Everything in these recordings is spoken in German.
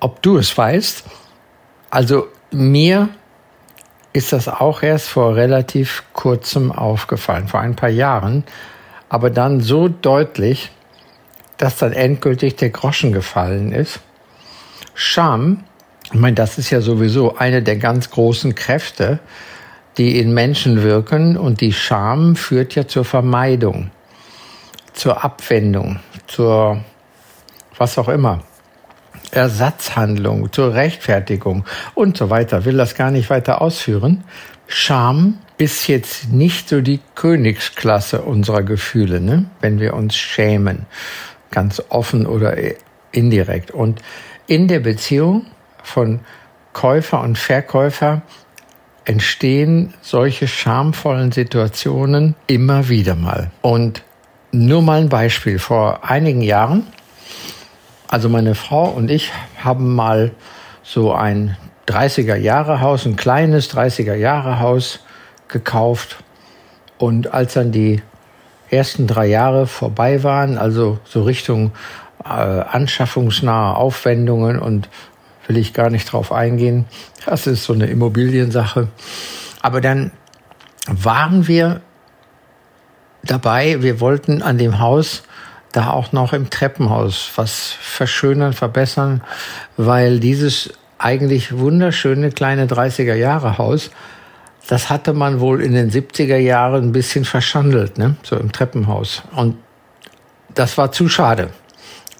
ob du es weißt. Also mir ist das auch erst vor relativ kurzem aufgefallen, vor ein paar Jahren, aber dann so deutlich, dass dann endgültig der Groschen gefallen ist. Scham, ich meine, das ist ja sowieso eine der ganz großen Kräfte, die in Menschen wirken und die Scham führt ja zur Vermeidung, zur Abwendung, zur was auch immer. Ersatzhandlung, zur Rechtfertigung und so weiter. Will das gar nicht weiter ausführen. Scham ist jetzt nicht so die Königsklasse unserer Gefühle, ne? wenn wir uns schämen, ganz offen oder indirekt. Und in der Beziehung von Käufer und Verkäufer entstehen solche schamvollen Situationen immer wieder mal. Und nur mal ein Beispiel. Vor einigen Jahren also meine Frau und ich haben mal so ein 30er Jahre Haus, ein kleines 30er Jahre Haus gekauft. Und als dann die ersten drei Jahre vorbei waren, also so Richtung äh, anschaffungsnahe Aufwendungen und will ich gar nicht drauf eingehen. Das ist so eine Immobiliensache. Aber dann waren wir dabei, wir wollten an dem Haus da auch noch im Treppenhaus was verschönern, verbessern, weil dieses eigentlich wunderschöne kleine 30er Jahre Haus, das hatte man wohl in den 70er Jahren ein bisschen verschandelt, ne? so im Treppenhaus. Und das war zu schade,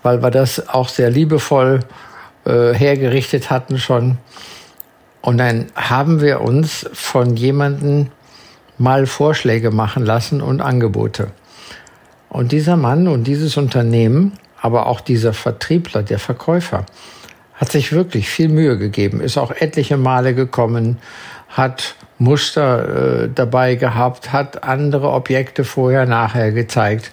weil wir das auch sehr liebevoll äh, hergerichtet hatten schon. Und dann haben wir uns von jemandem mal Vorschläge machen lassen und Angebote. Und dieser Mann und dieses Unternehmen, aber auch dieser Vertriebler, der Verkäufer, hat sich wirklich viel Mühe gegeben, ist auch etliche Male gekommen, hat Muster äh, dabei gehabt, hat andere Objekte vorher, nachher gezeigt,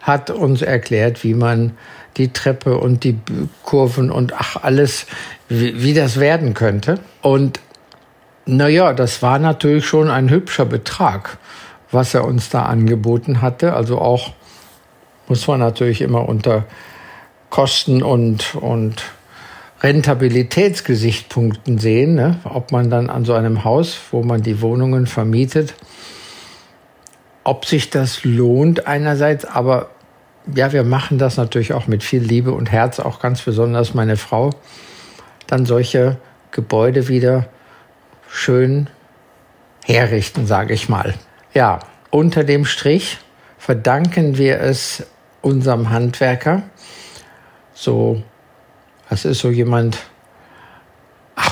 hat uns erklärt, wie man die Treppe und die Kurven und ach alles, wie, wie das werden könnte. Und naja, das war natürlich schon ein hübscher Betrag, was er uns da angeboten hatte. Also auch muss man natürlich immer unter Kosten und, und Rentabilitätsgesichtspunkten sehen, ne? ob man dann an so einem Haus, wo man die Wohnungen vermietet, ob sich das lohnt einerseits, aber ja, wir machen das natürlich auch mit viel Liebe und Herz, auch ganz besonders meine Frau, dann solche Gebäude wieder schön herrichten, sage ich mal. Ja, unter dem Strich verdanken wir es unserem Handwerker. So, das ist so jemand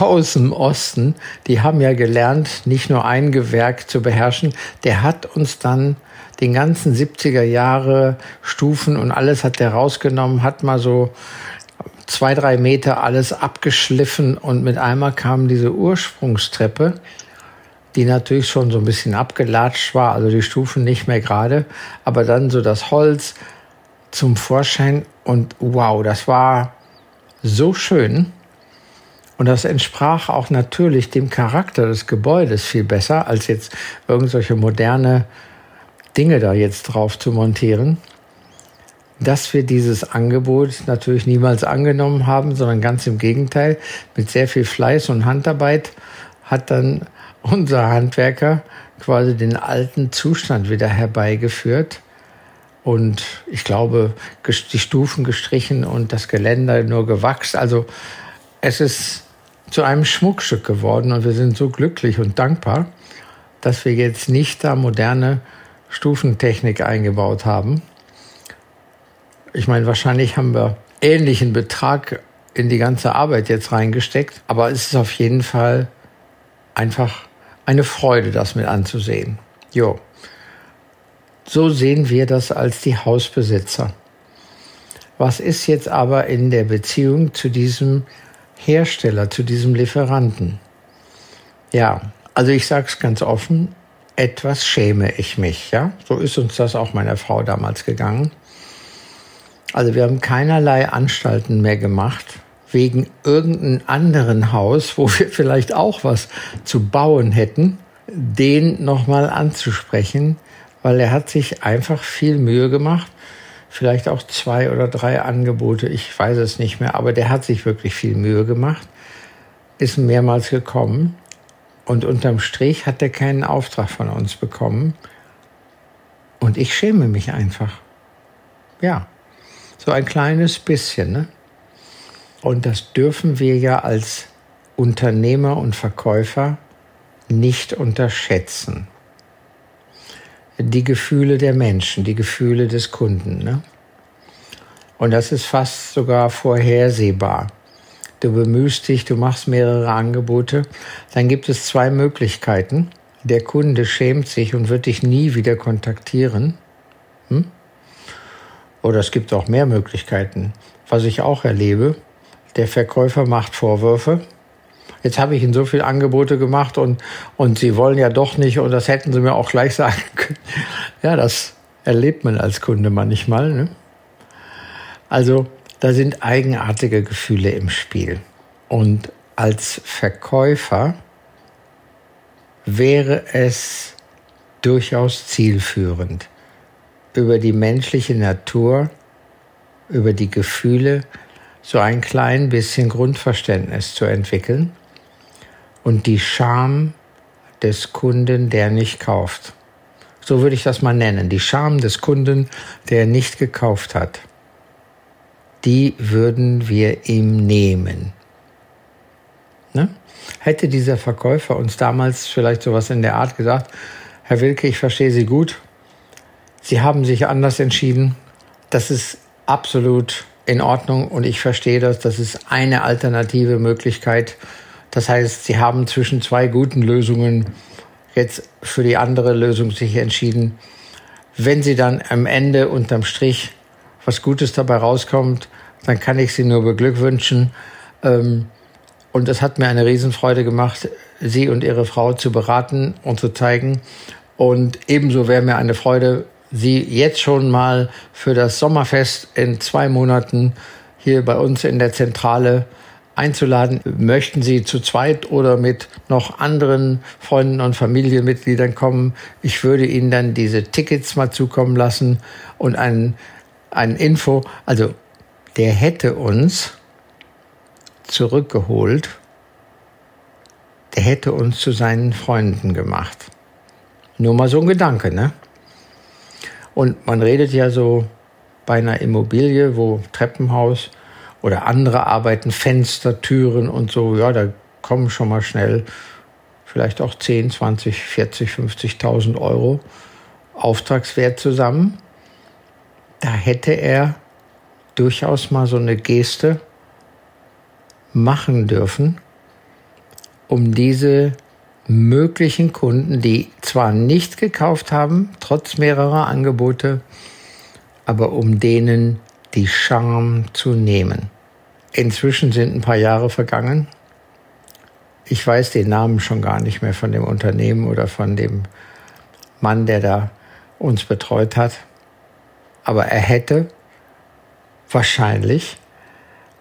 aus dem Osten, die haben ja gelernt, nicht nur ein Gewerk zu beherrschen, der hat uns dann den ganzen 70er Jahre Stufen und alles hat der rausgenommen, hat mal so zwei, drei Meter alles abgeschliffen und mit einmal kam diese Ursprungstreppe, die natürlich schon so ein bisschen abgelatscht war, also die Stufen nicht mehr gerade, aber dann so das Holz, zum Vorschein und wow, das war so schön. Und das entsprach auch natürlich dem Charakter des Gebäudes viel besser, als jetzt irgendwelche moderne Dinge da jetzt drauf zu montieren. Dass wir dieses Angebot natürlich niemals angenommen haben, sondern ganz im Gegenteil, mit sehr viel Fleiß und Handarbeit hat dann unser Handwerker quasi den alten Zustand wieder herbeigeführt und ich glaube, die Stufen gestrichen und das Geländer nur gewachst. Also es ist zu einem Schmuckstück geworden und wir sind so glücklich und dankbar, dass wir jetzt nicht da moderne Stufentechnik eingebaut haben. Ich meine, wahrscheinlich haben wir ähnlichen Betrag in die ganze Arbeit jetzt reingesteckt, aber es ist auf jeden Fall einfach eine Freude, das mit anzusehen. Jo. So sehen wir das als die Hausbesitzer. Was ist jetzt aber in der Beziehung zu diesem Hersteller, zu diesem Lieferanten? Ja, also ich sage es ganz offen, etwas schäme ich mich. Ja, so ist uns das auch meiner Frau damals gegangen. Also wir haben keinerlei Anstalten mehr gemacht, wegen irgendeinem anderen Haus, wo wir vielleicht auch was zu bauen hätten, den nochmal anzusprechen, weil er hat sich einfach viel Mühe gemacht. Vielleicht auch zwei oder drei Angebote, ich weiß es nicht mehr, aber der hat sich wirklich viel Mühe gemacht, ist mehrmals gekommen und unterm Strich hat er keinen Auftrag von uns bekommen. Und ich schäme mich einfach. Ja, so ein kleines bisschen. Ne? Und das dürfen wir ja als Unternehmer und Verkäufer nicht unterschätzen. Die Gefühle der Menschen, die Gefühle des Kunden. Ne? Und das ist fast sogar vorhersehbar. Du bemühst dich, du machst mehrere Angebote, dann gibt es zwei Möglichkeiten. Der Kunde schämt sich und wird dich nie wieder kontaktieren. Hm? Oder es gibt auch mehr Möglichkeiten. Was ich auch erlebe, der Verkäufer macht Vorwürfe. Jetzt habe ich Ihnen so viele Angebote gemacht und, und Sie wollen ja doch nicht und das hätten Sie mir auch gleich sagen können. Ja, das erlebt man als Kunde manchmal. Ne? Also da sind eigenartige Gefühle im Spiel. Und als Verkäufer wäre es durchaus zielführend, über die menschliche Natur, über die Gefühle so ein klein bisschen Grundverständnis zu entwickeln und die Scham des Kunden, der nicht kauft. So würde ich das mal nennen. Die Scham des Kunden, der nicht gekauft hat. Die würden wir ihm nehmen. Ne? Hätte dieser Verkäufer uns damals vielleicht sowas in der Art gesagt, Herr Wilke, ich verstehe Sie gut, Sie haben sich anders entschieden, das ist absolut in Ordnung und ich verstehe das. Das ist eine alternative Möglichkeit. Das heißt, Sie haben zwischen zwei guten Lösungen jetzt für die andere Lösung sich entschieden. Wenn Sie dann am Ende unterm Strich was Gutes dabei rauskommt, dann kann ich Sie nur beglückwünschen. Ähm, und es hat mir eine Riesenfreude gemacht, Sie und Ihre Frau zu beraten und zu zeigen. Und ebenso wäre mir eine Freude, Sie jetzt schon mal für das Sommerfest in zwei Monaten hier bei uns in der Zentrale einzuladen. Möchten Sie zu zweit oder mit noch anderen Freunden und Familienmitgliedern kommen? Ich würde Ihnen dann diese Tickets mal zukommen lassen und ein, ein Info. Also der hätte uns zurückgeholt. Der hätte uns zu seinen Freunden gemacht. Nur mal so ein Gedanke, ne? Und man redet ja so bei einer Immobilie, wo Treppenhaus oder andere Arbeiten, Fenster, Türen und so, ja, da kommen schon mal schnell vielleicht auch 10, 20, 40, 50.000 Euro Auftragswert zusammen. Da hätte er durchaus mal so eine Geste machen dürfen, um diese möglichen Kunden, die zwar nicht gekauft haben, trotz mehrerer Angebote, aber um denen die Charme zu nehmen. Inzwischen sind ein paar Jahre vergangen. Ich weiß den Namen schon gar nicht mehr von dem Unternehmen oder von dem Mann, der da uns betreut hat. Aber er hätte wahrscheinlich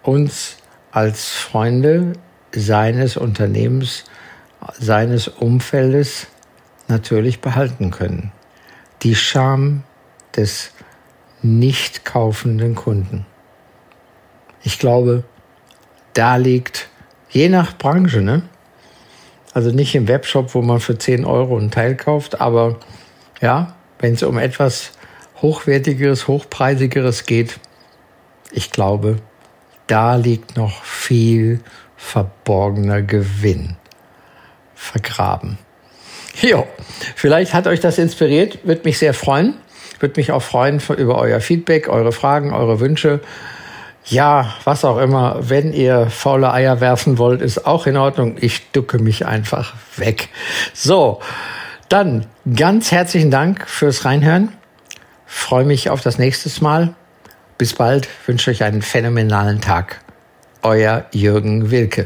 uns als Freunde seines Unternehmens seines Umfeldes natürlich behalten können. Die Scham des nicht kaufenden Kunden. Ich glaube, da liegt, je nach Branche, ne? also nicht im Webshop, wo man für 10 Euro einen Teil kauft, aber ja, wenn es um etwas hochwertigeres, hochpreisigeres geht, ich glaube, da liegt noch viel verborgener Gewinn vergraben. Jo, vielleicht hat euch das inspiriert, würde mich sehr freuen. Würde mich auch freuen über euer Feedback, eure Fragen, eure Wünsche. Ja, was auch immer. Wenn ihr faule Eier werfen wollt, ist auch in Ordnung. Ich ducke mich einfach weg. So, dann ganz herzlichen Dank fürs Reinhören. Freue mich auf das nächste Mal. Bis bald, wünsche euch einen phänomenalen Tag. Euer Jürgen Wilke.